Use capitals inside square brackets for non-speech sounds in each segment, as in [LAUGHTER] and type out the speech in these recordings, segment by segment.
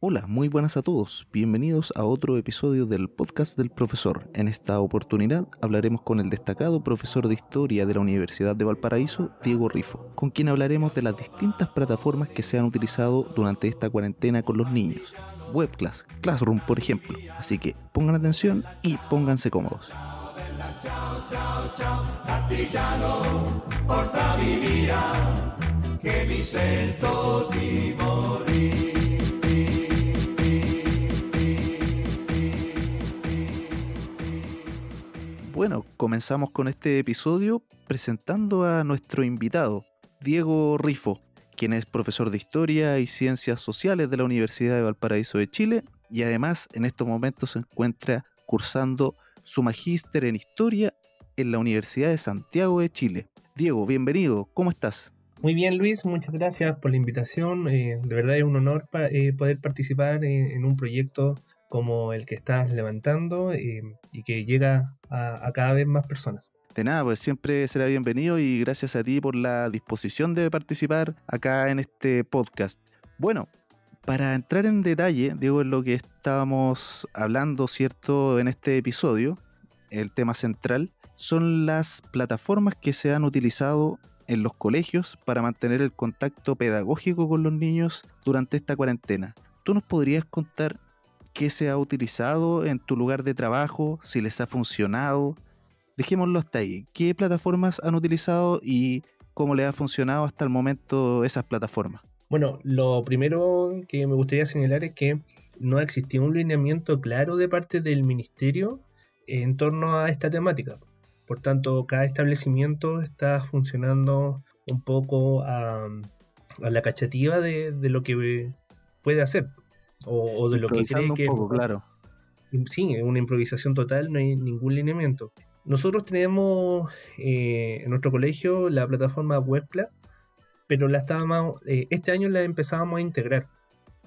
Hola, muy buenas a todos. Bienvenidos a otro episodio del podcast del profesor. En esta oportunidad hablaremos con el destacado profesor de historia de la Universidad de Valparaíso, Diego Rifo, con quien hablaremos de las distintas plataformas que se han utilizado durante esta cuarentena con los niños. Webclass, Classroom, por ejemplo. Así que pongan atención y pónganse cómodos. Bueno, comenzamos con este episodio presentando a nuestro invitado, Diego Rifo, quien es profesor de Historia y Ciencias Sociales de la Universidad de Valparaíso de Chile y además en estos momentos se encuentra cursando su magíster en Historia en la Universidad de Santiago de Chile. Diego, bienvenido, ¿cómo estás? Muy bien Luis, muchas gracias por la invitación. Eh, de verdad es un honor eh, poder participar en, un proyecto como el que estás levantando eh, y que llega a, cada vez más personas. De nada, pues siempre será bienvenido y gracias a ti por la disposición de participar acá en este podcast. Bueno, para entrar en detalle, digo, en lo que estábamos hablando, ¿cierto?, en este episodio, el tema central, son las plataformas que se han utilizado en los colegios para mantener el contacto pedagógico con los niños durante esta cuarentena. ¿Tú nos podrías contar qué se ha utilizado en tu lugar de trabajo, si les ha funcionado. Dejémoslo hasta ahí. ¿Qué plataformas han utilizado y cómo les ha funcionado hasta el momento esas plataformas? Bueno, lo primero que me gustaría señalar es que no ha existido un lineamiento claro de parte del ministerio en torno a esta temática. Por tanto, cada establecimiento está funcionando un poco a, la cachativa de, de, lo que puede hacer o, de lo que cree que poco, claro. Sí, es una improvisación total, no hay ningún lineamiento. Nosotros tenemos eh, en nuestro colegio la plataforma Webpla, pero la estábamos, eh, este año la empezábamos a integrar.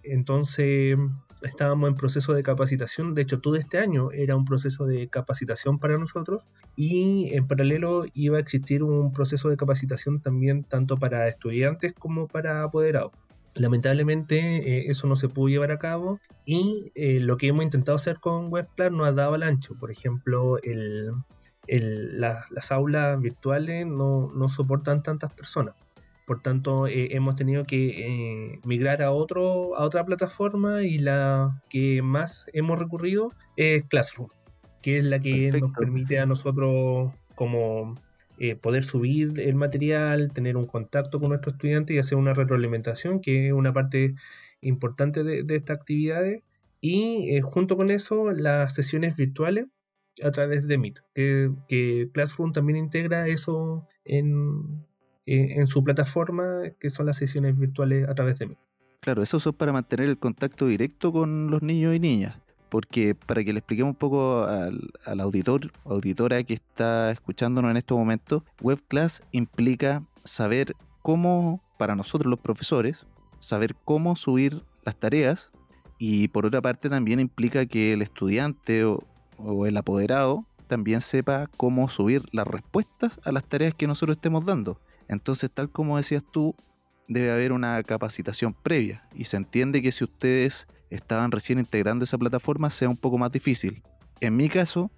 Entonces estábamos en proceso de capacitación, de hecho todo este año era un proceso de capacitación para nosotros y en paralelo iba a existir un proceso de capacitación también tanto para estudiantes como para apoderados. Lamentablemente eh, eso no se pudo llevar a cabo y eh, lo que hemos intentado hacer con Webplan no ha dado al ancho. Por ejemplo, las aulas virtuales no, soportan tantas personas. Por tanto, eh, hemos tenido que migrar a, otro, a otra plataforma y la que más hemos recurrido es Classroom, que es la que nos permite a nosotros como eh, poder subir el material, tener un contacto con nuestros estudiantes y hacer una retroalimentación, que es una parte importante de, estas actividades. Y eh, junto con eso, las sesiones virtuales a través de Meet, que, Classroom también integra eso en, en, su plataforma, que son las sesiones virtuales a través de Meet. Claro, eso es para mantener el contacto directo con los niños y niñas porque para que le expliquemos un poco al, auditor auditora que está escuchándonos en este momento, WebClass implica saber cómo, para nosotros los profesores, saber cómo subir las tareas y por otra parte también implica que el estudiante o, o el apoderado también sepa cómo subir las respuestas a las tareas que nosotros estemos dando. Entonces, tal como decías tú, debe haber una capacitación previa y se entiende que si ustedes estaban recién integrando esa plataforma sea un poco más difícil. En mi caso,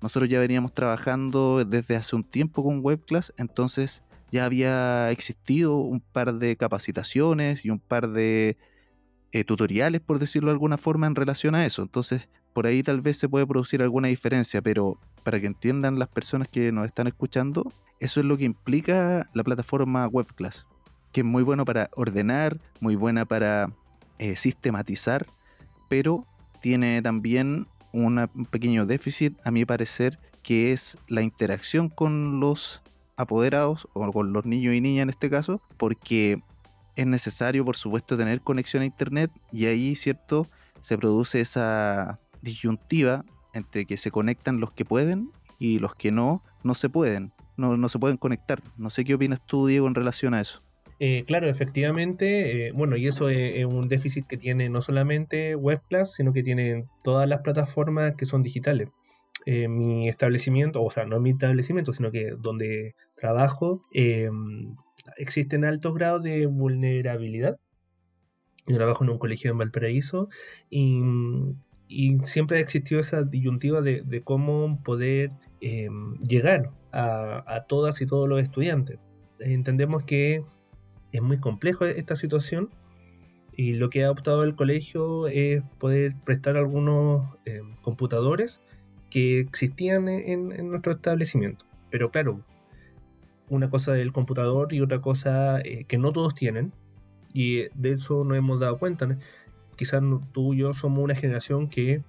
nosotros ya veníamos trabajando desde hace un tiempo con WebClass, entonces ya había existido un par de capacitaciones y un par de eh, tutoriales, por decirlo de alguna forma, en relación a eso. Entonces, por ahí tal vez se puede producir alguna diferencia, pero para que entiendan las personas que nos están escuchando, eso es lo que implica la plataforma WebClass, que es muy bueno para ordenar, muy buena para eh, sistematizar pero tiene también un pequeño déficit, a mi parecer, que es la interacción con los apoderados o con los niños y niñas en este caso, porque es necesario, por supuesto, tener conexión a Internet y ahí, ¿cierto?, se produce esa disyuntiva entre que se conectan los que pueden y los que no, no se pueden, no, no se pueden conectar. No sé qué opinas tú, Diego, en relación a eso. Eh, claro, efectivamente, eh, bueno, y eso es, un déficit que tiene no solamente WebPlus, sino que tiene todas las plataformas que son digitales. Eh, mi establecimiento, o sea, no mi establecimiento, sino que donde trabajo, existen altos grados de vulnerabilidad Yo trabajo en un colegio en Valparaíso y, siempre ha existido esa disyuntiva de, cómo poder llegar a, todas y todos los estudiantes. Entendemos que es muy complejo esta situación y lo que ha optado el colegio es poder prestar algunos em, computadores que existían en, nuestro establecimiento. Pero claro, una cosa del computador y otra cosa eh, que no todos tienen, y de eso nos hemos dado cuenta. Quizás tú y yo somos una generación que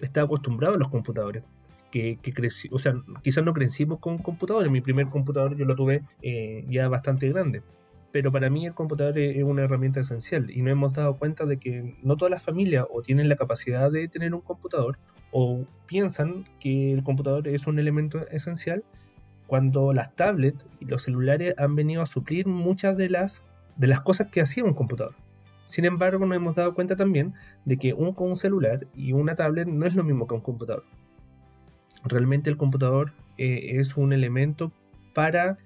está acostumbrado a los computadores. Que, que o sea, quizás no crecimos con computadores. Mi primer computador yo lo tuve eh, ya bastante grande. Pero para mí el computador es una herramienta esencial y nos hemos dado cuenta de que no todas las familias o tienen la capacidad de tener un computador o piensan que el computador es un elemento esencial cuando las tablets y los celulares han venido a suplir muchas de las de las cosas que hacía un computador. Sin embargo, nos hemos dado cuenta también de que un, un celular y una tablet no es lo mismo que un computador. Realmente el computador eh, es un elemento para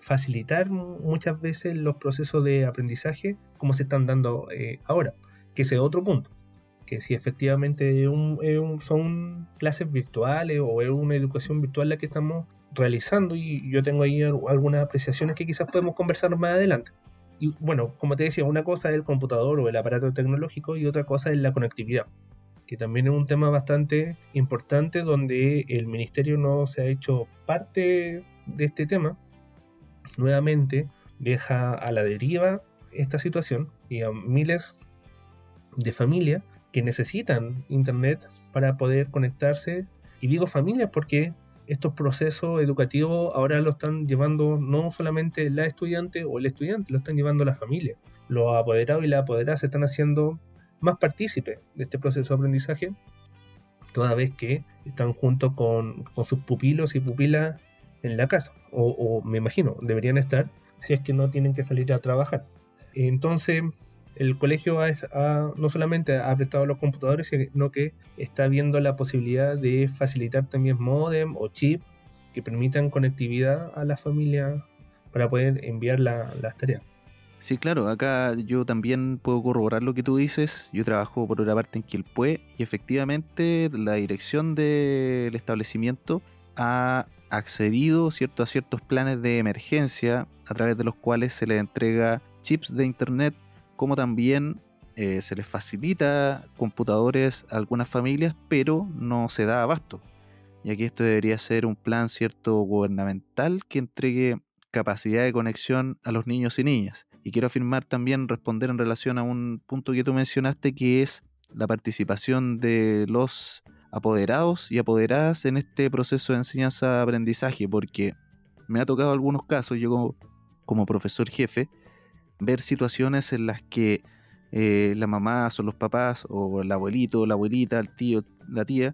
facilitar muchas veces los procesos de aprendizaje como se están dando eh, ahora, que ese es otro punto. Que si efectivamente son clases virtuales o es una educación virtual la que estamos realizando y yo tengo ahí algunas apreciaciones que quizás podemos conversar más adelante. Y bueno, como te decía, una cosa es el computador o el aparato tecnológico y otra cosa es la conectividad, que también es un tema bastante importante donde el ministerio no se ha hecho parte de este tema. Nuevamente deja a la deriva esta situación y a miles de familias que necesitan internet para poder conectarse. Y digo familias porque estos procesos educativos ahora lo están llevando no solamente la estudiante o el estudiante, lo están llevando la familia. Los apoderados y las apoderadas se están haciendo más partícipes de este proceso de aprendizaje, toda vez que están junto con, sus pupilos y pupilas en la casa, o, me imagino, deberían estar si es que no tienen que salir a trabajar. Entonces, el colegio no solamente ha prestado los computadores, sino que está viendo la posibilidad de facilitar también modem o chip que permitan conectividad a la familia para poder enviar las tareas. Sí, claro, acá yo también puedo corroborar lo que tú dices. Yo trabajo por otra parte en Quilpue y efectivamente la dirección del establecimiento ha accedido ¿cierto? a ciertos planes de emergencia a través de los cuales se le entrega chips de internet como también eh, se les facilita computadores a algunas familias, pero no se da abasto. Y aquí esto debería ser un plan cierto gubernamental que entregue capacidad de conexión a los niños y niñas. Y quiero afirmar también, responder en relación a un punto que tú mencionaste, que es la participación de los apoderados y apoderadas en este proceso de enseñanza-aprendizaje, porque me ha tocado algunos casos, yo como profesor jefe, ver situaciones en las que eh, la mamá o los papás o el abuelito, la abuelita, el tío, la tía,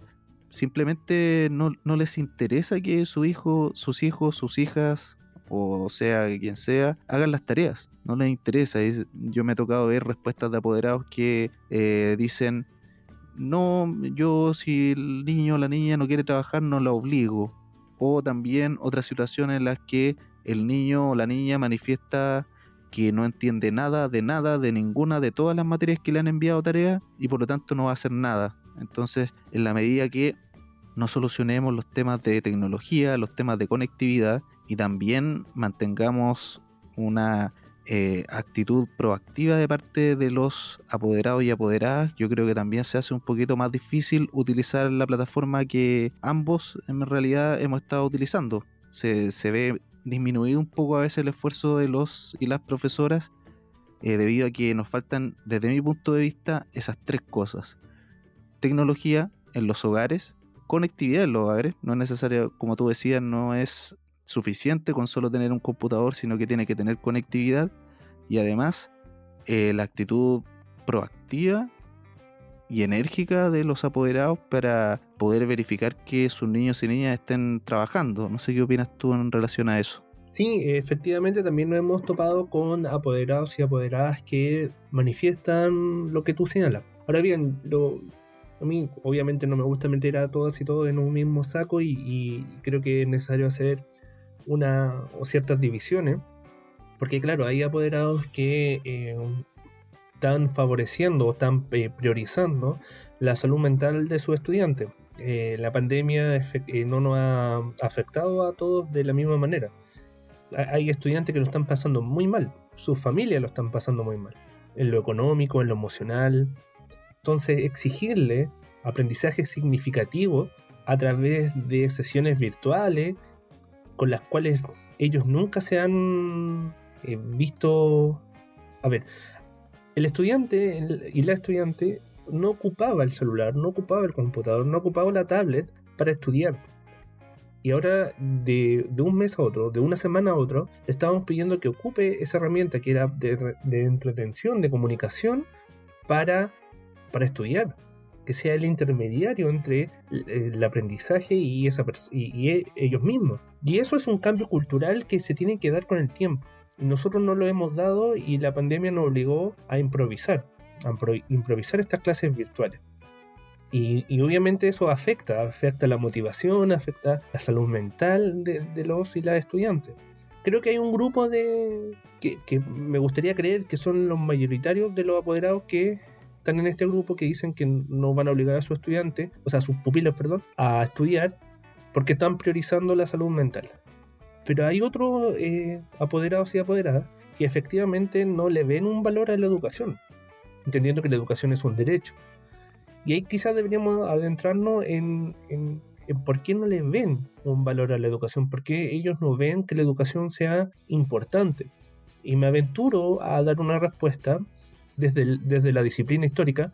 simplemente no, les interesa que su hijo, sus hijos, sus hijas, o sea, quien sea, hagan las tareas. No les interesa. Yo me he tocado ver respuestas de apoderados que eh, dicen, no, yo si el niño o la niña no quiere trabajar, no la obligo. O también otras situaciones en las que el niño o la niña manifiesta que no entiende nada de nada, de ninguna de todas las materias que le han enviado tarea y por lo tanto no va a hacer nada. Entonces, en la medida que no solucionemos los temas de tecnología, los temas de conectividad y también mantengamos una eh, actitud proactiva de parte de los apoderados y apoderadas, yo creo que también se hace un poquito más difícil utilizar la plataforma que ambos en realidad hemos estado utilizando. Se, se ve disminuido un poco a veces el esfuerzo de los y las profesoras eh, debido a que nos faltan, desde mi punto de vista, esas tres cosas. Tecnología en los hogares, conectividad en los hogares, no es necesario, como tú decías, no es suficiente con solo tener un computador, sino que tiene que tener conectividad y además eh, la actitud proactiva y enérgica de los apoderados para poder verificar que sus niños y niñas estén trabajando. No sé qué opinas tú en relación a eso. Sí, efectivamente también nos hemos topado con apoderados y apoderadas que manifiestan lo que tú señalas. Ahora bien, lo, a mí obviamente no me gusta meter a todas y todos en un mismo saco y, creo que es necesario hacer una o ciertas divisiones. Porque claro, hay apoderados que eh, están favoreciendo o están eh, priorizando la salud mental de sus estudiantes. Eh, la pandemia no nos ha afectado a todos de la misma manera. Hay estudiantes que lo están pasando muy mal, sus familias lo están pasando muy mal, en lo económico, en lo emocional. Entonces, exigirle aprendizaje significativo a través de sesiones virtuales con las cuales ellos nunca se han visto... A ver, el estudiante y la estudiante no ocupaba el celular, no ocupaba el computador, no ocupaba la tablet para estudiar. Y ahora, de, un mes a otro, de una semana a otro, estamos pidiendo que ocupe esa herramienta que era de, entretención, de comunicación, para, para estudiar. Que sea el intermediario entre el, aprendizaje y, y ellos mismos. Y eso es un cambio cultural que se tiene que dar con el tiempo. Nosotros no lo hemos dado y la pandemia nos obligó a improvisar, a improvisar estas clases virtuales. Y, obviamente eso afecta, afecta la motivación, afecta la salud mental de, los y las estudiantes. Creo que hay un grupo de que, que, me gustaría creer que son los mayoritarios de los apoderados que están en este grupo que dicen que no van a obligar a sus estudiantes, o sea, sus pupilos, perdón, a estudiar porque están priorizando la salud mental. Pero hay otros eh, apoderados y apoderadas que efectivamente no le ven un valor a la educación, entendiendo que la educación es un derecho. Y ahí quizás deberíamos adentrarnos en, en, por qué no le ven un valor a la educación, por qué ellos no ven que la educación sea importante. Y me aventuro a dar una respuesta desde, desde la disciplina histórica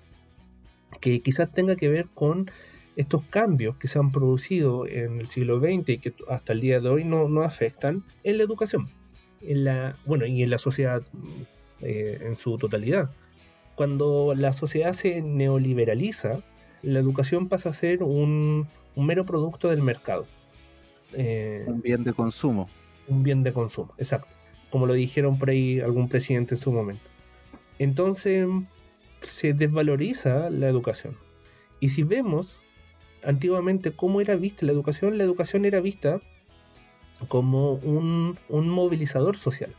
que quizás tenga que ver con estos cambios que se han producido en el siglo XX y que hasta el día de hoy no, no afectan en la educación, en la, bueno, y en la sociedad eh, en su totalidad. Cuando la sociedad se neoliberaliza, la educación pasa a ser un, un mero producto del mercado. Eh, un bien de consumo. Un bien de consumo, exacto. Como lo dijeron por ahí algún presidente en su momento. Entonces se desvaloriza la educación. Y si vemos antiguamente cómo era vista la educación, la educación era vista como un, movilizador social.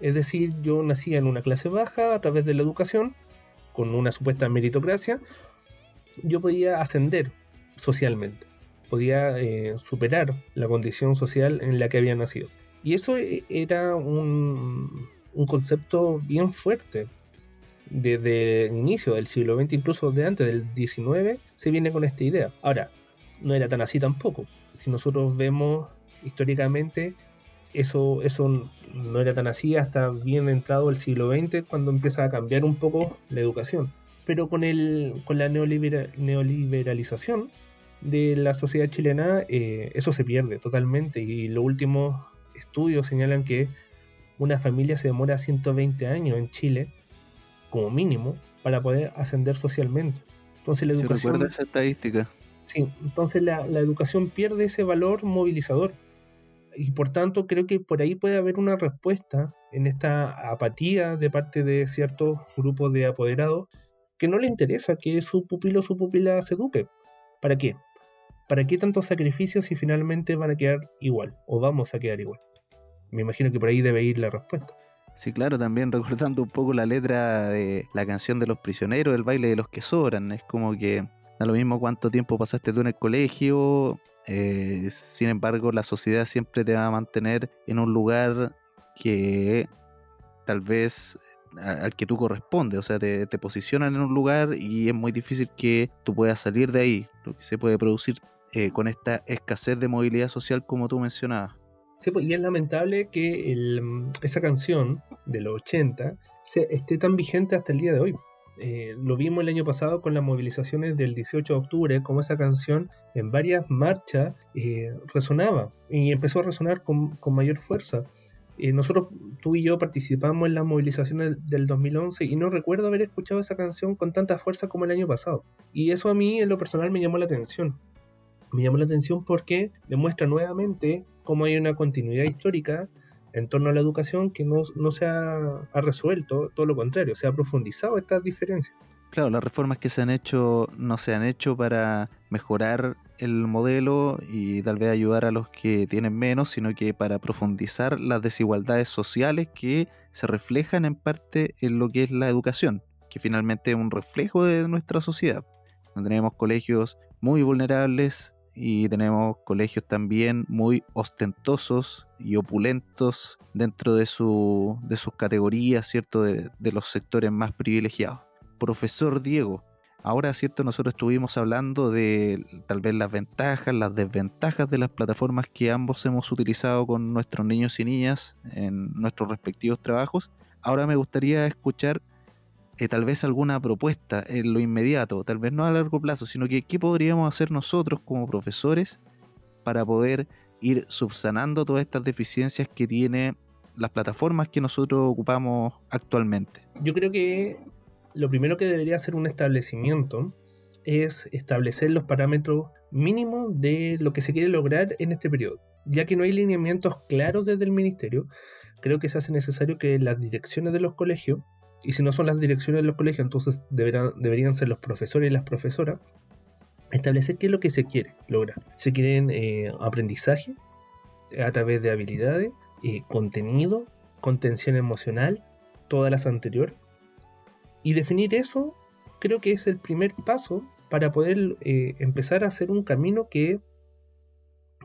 Es decir, yo nacía en una clase baja a través de la educación, con una supuesta meritocracia, yo podía ascender socialmente, podía eh, superar la condición social en la que había nacido. Y eso e, era un, un concepto bien fuerte desde el inicio del siglo XX, incluso de antes del XIX, se viene con esta idea. Ahora, no era tan así tampoco. Si nosotros vemos históricamente, eso, eso no era tan así hasta bien entrado el siglo XX, cuando empieza a cambiar un poco la educación. Pero con, el, con la neoliberalización de la sociedad chilena, eh, eso se pierde totalmente. Y los últimos estudios señalan que una familia se demora 120 años en Chile como mínimo para poder ascender socialmente. Entonces la educación... recuerda esa estadística. Sí, entonces la, educación pierde ese valor movilizador. Y por tanto creo que por ahí puede haber una respuesta en esta apatía de parte de ciertos grupos de apoderados que no le interesa que su pupilo o su pupila se eduque. ¿Para qué? ¿Para qué tantos sacrificios si finalmente van a quedar igual o vamos a quedar igual? Me imagino que por ahí debe ir la respuesta. Sí, claro, también [LAUGHS] recordando un poco la letra de la canción de los prisioneros, el baile de los que sobran. Es como que da lo mismo cuánto tiempo pasaste tú en el colegio, eh, sin embargo la sociedad siempre te va a mantener en un lugar que tal vez al que tú correspondes, o sea, te, posicionan en un lugar y es muy difícil que tú puedas salir de ahí, lo que se puede producir eh, con esta escasez de movilidad social como tú mencionabas. Pues, y es lamentable que esa canción de los 80 esté tan vigente hasta el día de hoy. Eh, lo vimos el año pasado con las movilizaciones del 18 de octubre, como esa canción en varias marchas eh, resonaba y empezó a resonar con, mayor fuerza. Eh, nosotros, tú y yo, participamos en las movilizaciones del 2011 y no recuerdo haber escuchado esa canción con tanta fuerza como el año pasado. Y eso a mí, en lo personal, me llamó la atención. Me llamó la atención porque demuestra nuevamente cómo hay una continuidad histórica en torno a la educación que no, se ha, resuelto, todo lo contrario, se ha profundizado estas diferencias. Claro, las reformas que se han hecho no se han hecho para mejorar el modelo y tal vez ayudar a los que tienen menos, sino que para profundizar las desigualdades sociales que se reflejan en parte en lo que es la educación. que finalmente es un reflejo de nuestra sociedad. Tenemos colegios muy vulnerables y tenemos colegios también muy ostentosos y opulentos dentro de, su, de sus categorías, ¿cierto? De, de los sectores más privilegiados. Profesor Diego, Ahora, cierto, nosotros estuvimos hablando de tal vez las ventajas, las desventajas de las plataformas que ambos hemos utilizado con nuestros niños y niñas en nuestros respectivos trabajos. Ahora me gustaría escuchar eh, tal vez alguna propuesta en lo inmediato, tal vez no a largo plazo, sino que qué podríamos hacer nosotros como profesores para poder ir subsanando todas estas deficiencias que tiene las plataformas que nosotros ocupamos actualmente. Yo creo que lo primero que debería hacer un establecimiento es establecer los parámetros mínimos de lo que se quiere lograr en este periodo. Ya que no hay lineamientos claros desde el ministerio, creo que se hace necesario que las direcciones de los colegios, y si no son las direcciones de los colegios, entonces deberían ser los profesores y las profesoras, establecer qué es lo que se quiere lograr. Se quieren eh, aprendizaje a través de habilidades, eh, contenido, contención emocional, todas las anteriores, y definir eso creo que es el primer paso para poder eh, empezar a hacer un camino que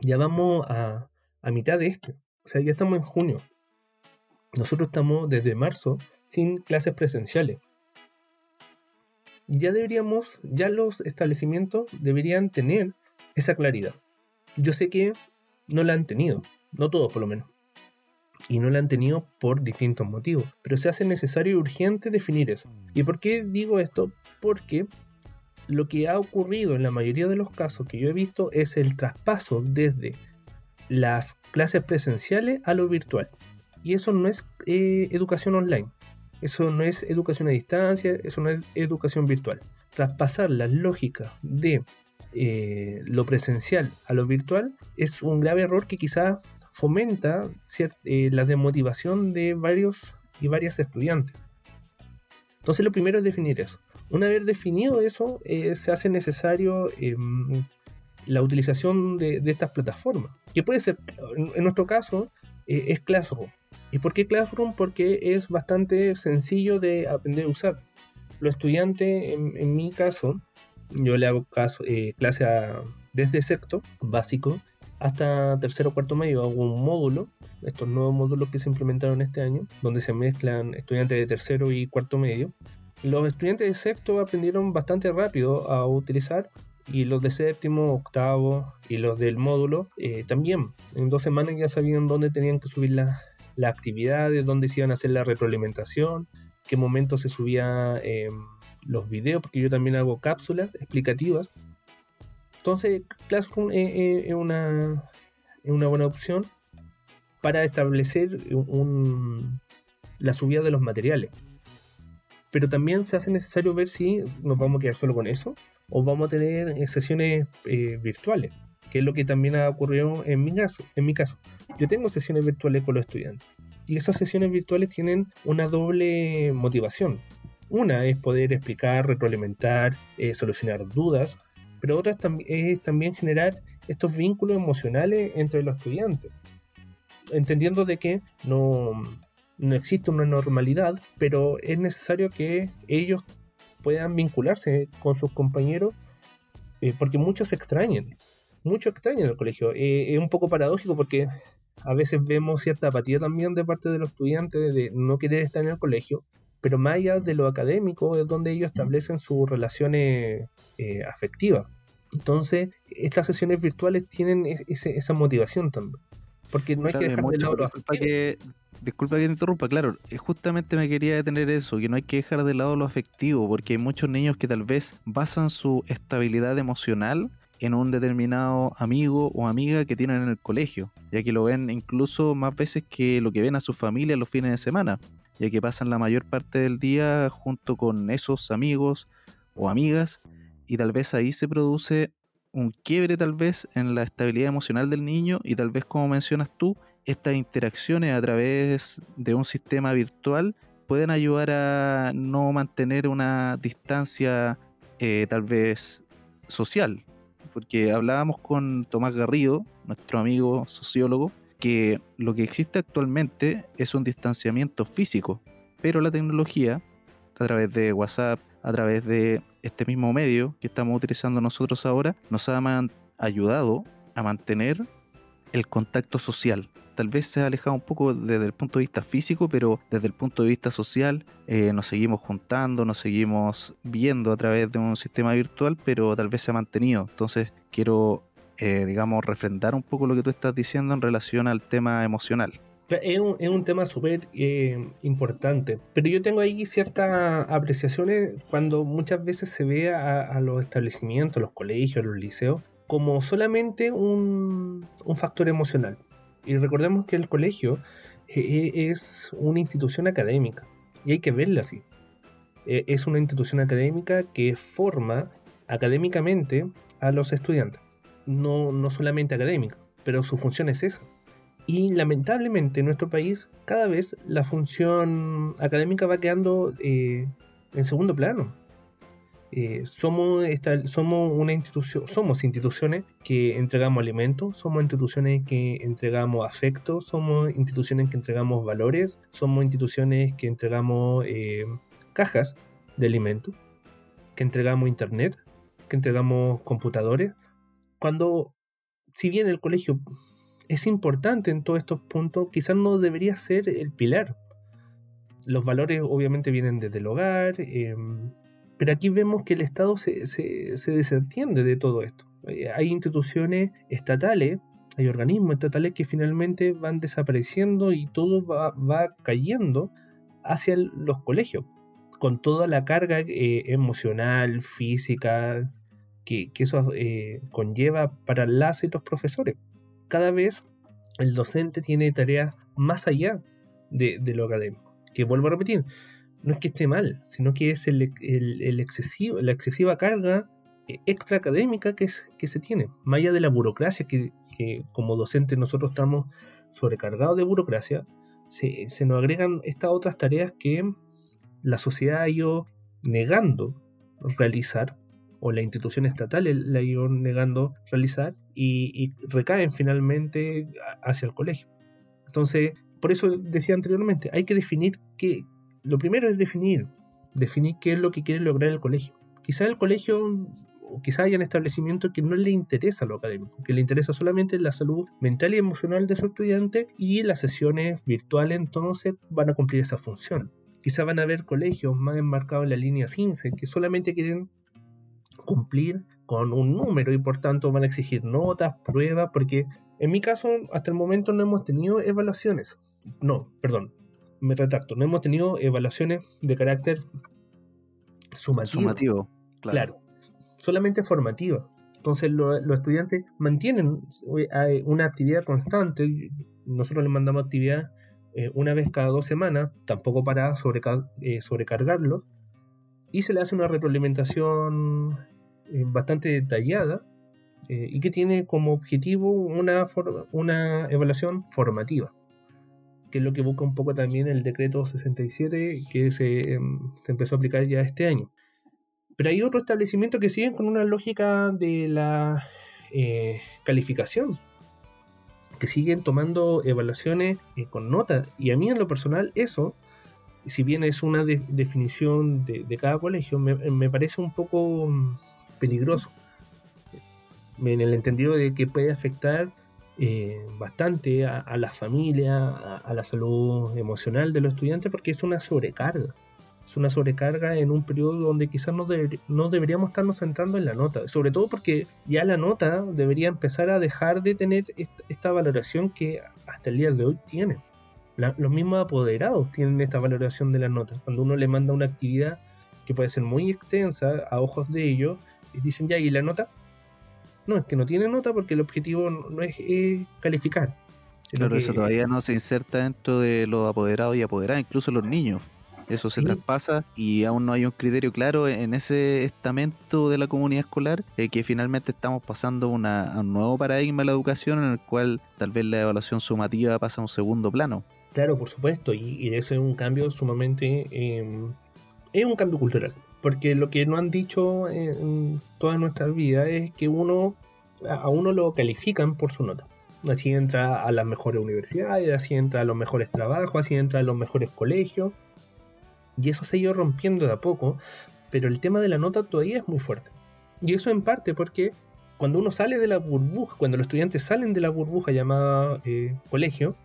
ya vamos a, a mitad de esto. O sea, ya estamos en junio. Nosotros estamos desde marzo sin clases presenciales. Ya deberíamos, ya los establecimientos deberían tener esa claridad. Yo sé que no la han tenido, no todos por lo menos y no la han tenido por distintos motivos. Pero se hace necesario y urgente definir eso. ¿Y por qué digo esto? Porque lo que ha ocurrido en la mayoría de los casos que yo he visto es el traspaso desde las clases presenciales a lo virtual. Y eso no es eh, educación online. Eso no es educación a distancia, eso no es educación virtual. Traspasar las lógicas de eh, lo presencial a lo virtual es un grave error que quizás fomenta eh, la demotivación de varios y varias estudiantes. Entonces lo primero es definir eso. Una vez definido eso, eh, se hace necesario em, la utilización de, estas plataformas, que puede ser, en, nuestro caso, es Classroom. ¿Y por qué Classroom? Porque es bastante sencillo de aprender a usar. Los estudiantes, en, mi caso, yo le hago caso, clase desde sexto básico hasta tercero cuarto medio hago un módulo, estos nuevos módulos que se implementaron este año, donde se mezclan estudiantes de tercero y cuarto medio. Los estudiantes de sexto aprendieron bastante rápido a utilizar y los de séptimo, octavo y los del módulo eh, también. En dos semanas ya sabían dónde tenían que subir las actividades, dónde se iban a hacer la retroalimentación, qué momento se subían eh, los videos, porque yo también hago cápsulas explicativas entonces, Classroom es, una, buena opción para establecer la subida de los materiales. Pero también se hace necesario ver si nos vamos a quedar solo con eso o vamos a tener sesiones eh, virtuales, que es lo que también ha ocurrido en mi caso. En mi caso, yo tengo sesiones virtuales con los estudiantes y esas sesiones virtuales tienen una doble motivación. Una es poder explicar, retroalimentar, eh, solucionar dudas pero otra es también generar estos vínculos emocionales entre los estudiantes, entendiendo de que no, no existe una normalidad, pero es necesario que ellos puedan vincularse con sus compañeros, eh, porque muchos se extrañan, muchos extrañan el colegio. Eh, es un poco paradójico porque a veces vemos cierta apatía también de parte de los estudiantes de no querer estar en el colegio, pero más allá de lo académico es donde ellos establecen sus relaciones eh, afectivas. Entonces, estas sesiones virtuales tienen e-, esa motivación también. Porque no hay que dejar de lado disculpa que, disculpa que te interrumpa, claro, eh, justamente me quería detener eso, que no hay que dejar de lado lo afectivo, porque hay muchos niños que tal vez basan su estabilidad emocional en un determinado amigo o amiga que tienen en el colegio, ya que lo ven incluso más veces que lo que ven a su familia los fines de semana, ya que pasan la mayor parte del día junto con esos amigos o amigas y tal vez ahí se produce un quiebre tal vez en la estabilidad emocional del niño y tal vez como mencionas tú, estas interacciones a través de un sistema virtual pueden ayudar a no mantener una distancia eh, tal vez social. Porque hablábamos con Tomás Garrido, nuestro amigo sociólogo, que lo que existe actualmente es un distanciamiento físico, pero la tecnología a través de WhatsApp, a través de este mismo medio que estamos utilizando nosotros ahora, nos ha ayudado a mantener el contacto social. Tal vez se ha alejado un poco desde el punto de vista físico, pero desde el punto de vista social eh, nos seguimos juntando, nos seguimos viendo a través de un sistema virtual, pero tal vez se ha mantenido. Entonces quiero, eh, digamos, refrendar un poco lo que tú estás diciendo en relación al tema emocional. Es un, tema súper eh, importante, pero yo tengo ahí ciertas apreciaciones cuando muchas veces se ve a, los establecimientos, los colegios, los liceos, como solamente un, factor emocional. Y recordemos que el colegio eh, eh, es una institución académica y hay que verla así. es una institución académica que forma académicamente a los estudiantes, no, no solamente académica, pero su función es esa y lamentablemente en nuestro país cada vez la función académica va quedando eh, en segundo plano. Eh, somos, somos una institución, somos instituciones que entregamos alimentos, somos instituciones que entregamos afecto, somos instituciones que entregamos valores, somos instituciones que entregamos eh, cajas de alimentos, que entregamos internet, que entregamos computadores. Cuando, si bien el colegio es importante en todos estos puntos, quizás no debería ser el pilar. Los valores obviamente vienen desde el hogar, em, pero aquí vemos que el Estado se, se, desentiende de todo esto. Eh, hay instituciones estatales, hay organismos estatales que finalmente van desapareciendo y todo va, cayendo hacia los colegios, con toda la carga eh, emocional, física, que, eso eh, conlleva para las y los profesores cada vez el docente tiene tareas más allá de, lo académico. Que vuelvo a repetir, no es que esté mal, sino que es el, excesivo, la excesiva carga eh, extra académica que, se tiene, más allá de la burocracia, que, como docentes nosotros estamos sobrecargados de burocracia, se, nos agregan estas otras tareas que la sociedad ha ido negando realizar o la institución estatal la iban negando realizar y, recaen finalmente hacia el colegio. Entonces, por eso decía anteriormente, hay que definir qué, lo primero es definir, definir qué es lo que quiere lograr el colegio. Quizá el colegio o quizá haya un establecimiento que no le interesa lo académico, que le interesa solamente la salud mental y emocional de su estudiante y las sesiones virtuales entonces van a cumplir esa función. Quizá van a haber colegios más enmarcados en la línea 15 que solamente quieren cumplir con un número y por tanto van a exigir notas, pruebas, porque en mi caso hasta el momento no hemos tenido evaluaciones. No, perdón, me retracto, no hemos tenido evaluaciones de carácter sumativo. Sumativo, claro. solamente formativa. Entonces los estudiantes mantienen eh, una actividad constante. Nosotros les mandamos actividad eh, una vez cada dos semanas, tampoco para eh, sobrecargarlos. Y se le hace una retroalimentación eh, bastante detallada y que tiene como objetivo una, una evaluación formativa, que es lo que busca un poco también el decreto 67 que se, em, se empezó a aplicar ya este año. Pero hay otros establecimientos que siguen con una lógica de la eh, calificación, que siguen tomando evaluaciones con nota. Y a mí en lo personal eso, si bien es una definición de, de, cada colegio, me, me, parece un poco peligroso. En el entendido de que puede afectar eh, bastante a, la familia, a, la salud emocional de los estudiantes, porque es una sobrecarga. Es una sobrecarga en un periodo donde quizás no, no deberíamos estarnos centrando en la nota, sobre todo porque ya la nota debería empezar a dejar de tener esta, valoración que hasta el día de hoy tiene. los mismos apoderados tienen esta valoración de la nota. Cuando uno le manda una actividad que puede ser muy extensa a ojos de ellos, y dicen ya, ¿y la nota? No, es que no tiene nota porque el objetivo no es calificar. Claro, eso todavía no se inserta dentro de los apoderados y apoderadas, incluso los niños. Eso se traspasa y aún no hay un criterio claro en ese estamento de la comunidad escolar eh, que finalmente estamos pasando una, a un nuevo paradigma de la educación en el cual tal vez la evaluación sumativa pasa a un segundo plano. Claro, por supuesto, y, eso es un cambio sumamente... Em, es un cambio cultural. Porque lo que nos han dicho en toda nuestra vida es que uno a uno lo califican por su nota. Así entra a las mejores universidades, así entra a los mejores trabajos, así entra a los mejores colegios. Y eso se ha ido rompiendo de a poco, pero el tema de la nota todavía es muy fuerte. Y eso en parte porque cuando uno sale de la burbuja, cuando los estudiantes salen de la burbuja llamada eh, colegio,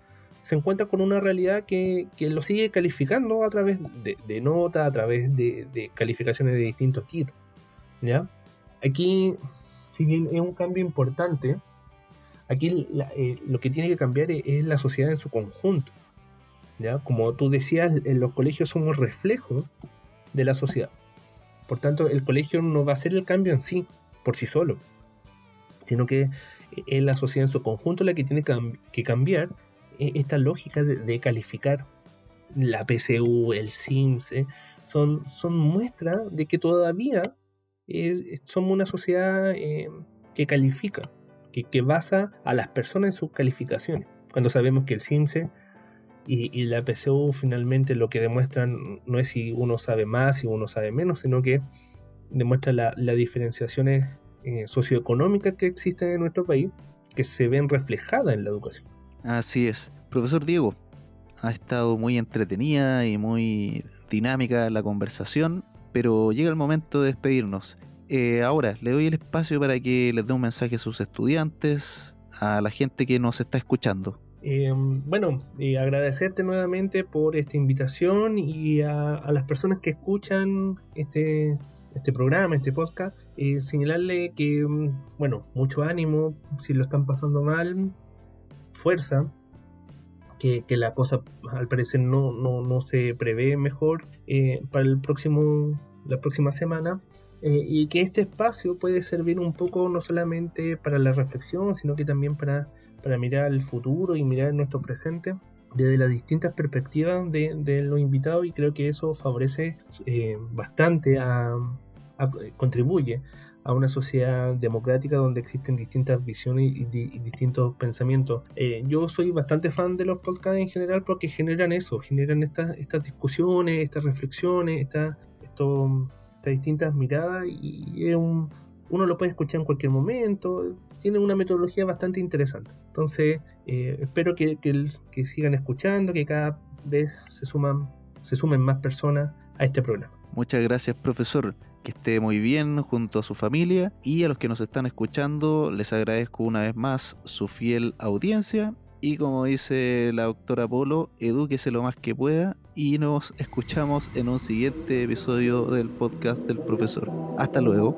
se encuentra con una realidad que, lo sigue calificando a través de, notas, a través de, calificaciones de distintos tipos. ¿ya? Aquí, si bien es un cambio importante, aquí eh, lo que tiene que cambiar es, la sociedad en su conjunto. ¿ya? Como tú decías, en los colegios somos reflejo de la sociedad. Por tanto, el colegio no va a ser el cambio en sí, por sí solo, sino que es la sociedad en su conjunto la que tiene que cambiar esta lógica de, calificar la PCU, el SIMS, eh, son, son muestras de que todavía eh, somos una sociedad eh, que califica, que, basa a las personas en sus calificaciones. Cuando sabemos que el SIMS y, la PCU finalmente lo que demuestran no es si uno sabe más, si uno sabe menos, sino que demuestra las diferenciaciones socioeconómicas que existen en nuestro país, que se ven reflejadas en la educación. Así es. Profesor Diego, ha estado muy entretenida y muy dinámica la conversación, pero llega el momento de despedirnos. Eh, ahora, le doy el espacio para que les dé un mensaje a sus estudiantes, a la gente que nos está escuchando. Eh, bueno, agradecerte nuevamente por esta invitación y a, las personas que escuchan este, este programa, este podcast, eh, señalarle que, mm, bueno, mucho ánimo si lo están pasando mal, fuerza, que, la cosa al parecer no, no, se prevé mejor eh, para el próximo, la próxima semana. Eh, y que este espacio puede servir un poco no solamente para la reflexión, sino que también para, para mirar al futuro y mirar nuestro presente desde las distintas perspectivas de, los invitados y creo que eso favorece eh, bastante a, contribuye a una sociedad democrática donde existen distintas visiones y, distintos pensamientos. Eh, yo soy bastante fan de los podcasts en general porque generan eso, generan estas, estas discusiones, estas reflexiones, estas, distintas miradas y uno lo puede escuchar en cualquier momento, tiene una metodología bastante interesante. Entonces, eh, espero que, que, sigan escuchando, que cada vez se, suman, se sumen más personas a este programa. Muchas gracias, profesor que esté muy bien junto a su familia y a los que nos están escuchando les agradezco una vez más su fiel audiencia y como dice la doctora Polo, edúquese lo más que pueda y nos escuchamos en un siguiente episodio del podcast del profesor. Hasta luego.